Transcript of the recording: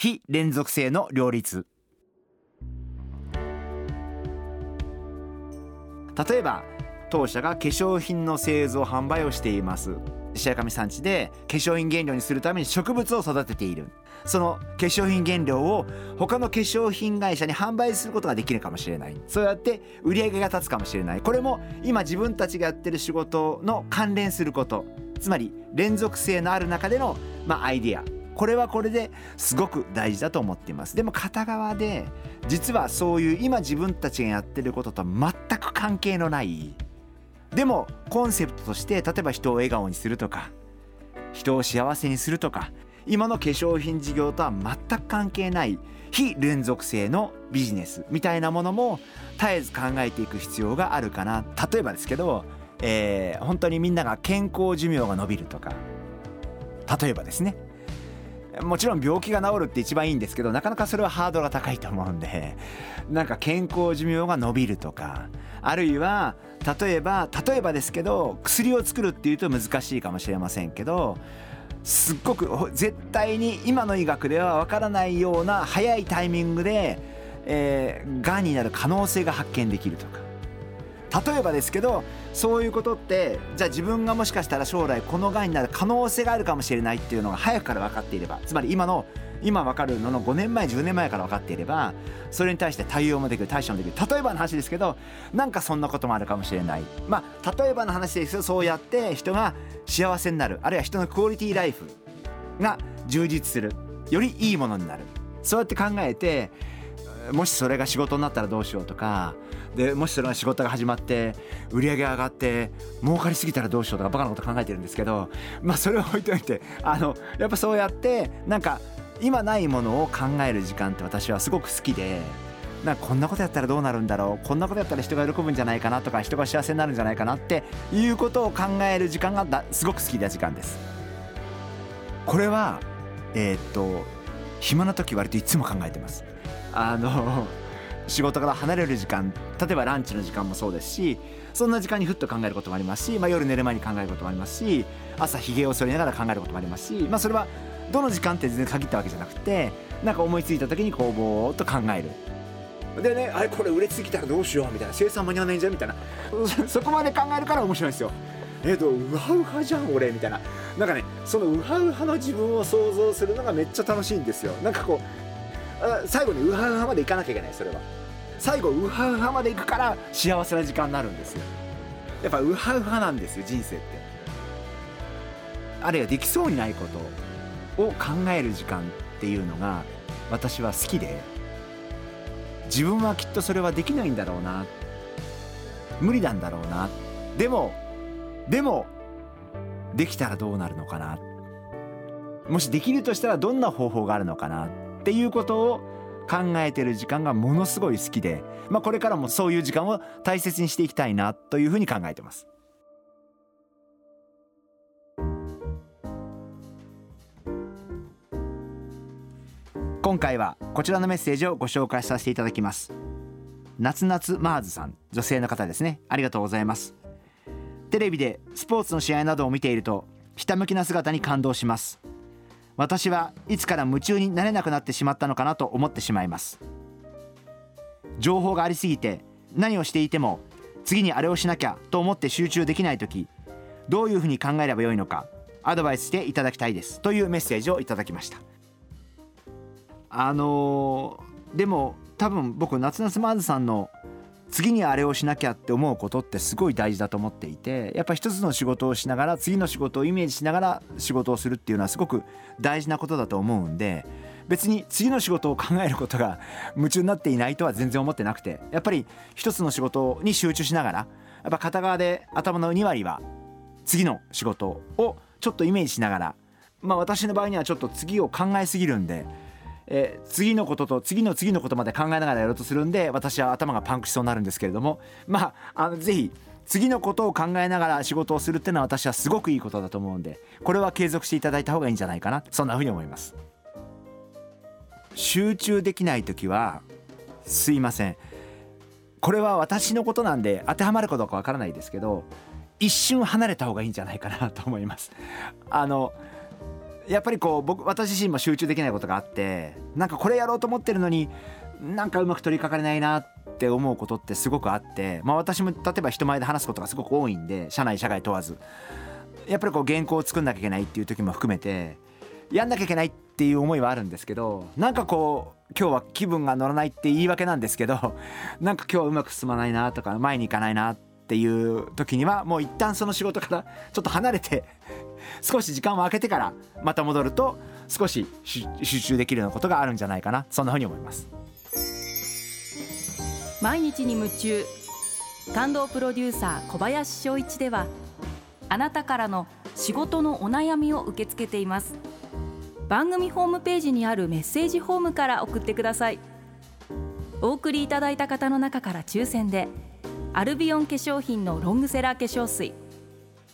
非連続性の両立。例えば当社が化粧品の製造販売をしています。白神山地で化粧品原料にするために植物を育てている。その化粧品原料を他の化粧品会社に販売することができるかもしれない。そうやって売り上げが立つかもしれない。これも今自分たちがやってる仕事の関連すること。つまり連続性のある中での、まあ、アイディア。これはこれですごく大事だと思っています。でも片側で実はそういう今自分たちがやってることと全く関係のない。でもコンセプトとして例えば人を笑顔にするとか人を幸せにするとか今の化粧品事業とは全く関係ない非連続性のビジネスみたいなものも絶えず考えていく必要があるかな。例えばですけど、えー、本当にみんなが健康寿命が伸びるとか例えばですね。もちろん病気が治るって一番いいんですけどなかなかそれはハードルが高いと思うんで なんか健康寿命が伸びるとかあるいは例えば例えばですけど薬を作るっていうと難しいかもしれませんけどすっごく絶対に今の医学ではわからないような早いタイミングで、えー、がんになる可能性が発見できるとか。例えばですけどそういうことってじゃあ自分がもしかしたら将来このがんになる可能性があるかもしれないっていうのが早くから分かっていればつまり今の今分かるのの5年前10年前から分かっていればそれに対して対応もできる対処もできる。例えばの話ですけどなんかそんなこともあるかもしれない。まあ例えばの話ですよ。そうやって人が幸せになる。あるいは人のクオリティライフが充実する。よりいいものになる。そうやって考えてもしそれが仕事になったらどうしようとかでもしそれが仕事が始まって売り上げ上がって儲かりすぎたらどうしようとかバカなこと考えてるんですけどまあそれを置いといてあのやっぱそうやってなんか今ないものを考える時間って私はすごく好きでなんかこんなことやったらどうなるんだろうこんなことやったら人が喜ぶんじゃないかなとか人が幸せになるんじゃないかなっていうことを考える時間がだすごく好きな時間です。これはえー、っと暇な時割といつも考えてます。あの仕事から離れる時間例えばランチの時間もそうですしそんな時間にふっと考えることもありますし、まあ、夜寝る前に考えることもありますし朝ひげを剃りながら考えることもありますし、まあ、それはどの時間って全然限ったわけじゃなくてなんか思いついた時にこうぼーっと考える。でねあれこれ売れすぎたらどうしようみたいな生産間に合わないんじゃんみたいな。そこまで考えるから面白いんですよ。えっ、とウハウハじゃん俺みたいな。なんかねそのウハウハの自分を想像するのがめっちゃ楽しいんですよ。なんかこう最後にウハウハまでいかなきゃいけないそれは。最後ウハウハまでいくから幸せな時間になるんですよ。やっぱウハウハなんですよ人生って。あるいはできそうにないことを考える時間っていうのが私は好きで自分はきっとそれはできないんだろうな。無理なんだろうな。でもでもできたらどうなるのかな。もしできるとしたらどんな方法があるのかな。っていうことを考えてる時間がものすごい好きで、まあ、これからもそういう時間を大切にしていきたいなというふうに考えてます。今回はこちらのメッセージをご紹介させていただきます。夏夏マーズさん女性の方ですね。ありがとうございます。テレビでスポーツの試合などを見ているとひたむきな姿に感動します。私はいつから夢中になれなくなってしまったのかなと思ってしまいます。情報がありすぎて何をしていても次にあれをしなきゃと思って集中できない時どういうふうに考えればよいのかアドバイスしていただきたいです。というメッセージをいただきました。あのー、でも多分僕夏夏マーズさんの次にあれをしなきゃって思うことってすごい大事だと思っていてやっぱ一つの仕事をしながら次の仕事をイメージしながら仕事をするっていうのはすごく大事なことだと思うんで別に次の仕事を考えることが夢中になっていないとは全然思ってなくてやっぱり一つの仕事に集中しながらやっぱ片側で頭の2割は次の仕事をちょっとイメージしながらまあ私の場合にはちょっと次を考えすぎるんでえー次のことと次の次のことまで考えながらやろうとするんで私は頭がパンクしそうになるんですけれども。まああのぜひ次のことを考えながら仕事をするっていうのは私はすごくいいことだと思うんでこれは継続していただいた方がいいんじゃないかなそんなふうに思います。集中できない時はすいません。これは私のことなんで当てはまるかどうかわからないですけど一瞬離れた方がいいんじゃないかなと思います。あのやっぱりこう僕私自身も集中できないことがあってなんかこれやろうと思ってるのになんかうまく取り掛かれないなって思うことってすごくあってまあ私も例えば人前で話すことがすごく多いんで社内社外問わず。やっぱりこう原稿を作んなきゃいけないっていう時も含めてやんなきゃいけないっていう思いはあるんですけどなんかこう今日は気分が乗らないって言い訳なんですけど なんか今日はうまく進まないなとか前に行かないなっていう時にはもう一旦その仕事からちょっと離れて少し時間を空けてからまた戻ると少し集中できるようなことがあるんじゃないかな。そんなふうに思います。毎日に夢中。感動プロデューサー小林翔一ではあなたからの仕事のお悩みを受け付けています。番組ホームページにあるメッセージフォームから送ってください。お送りいただいた方の中から抽選でアルビオン化粧品のロングセラー化粧水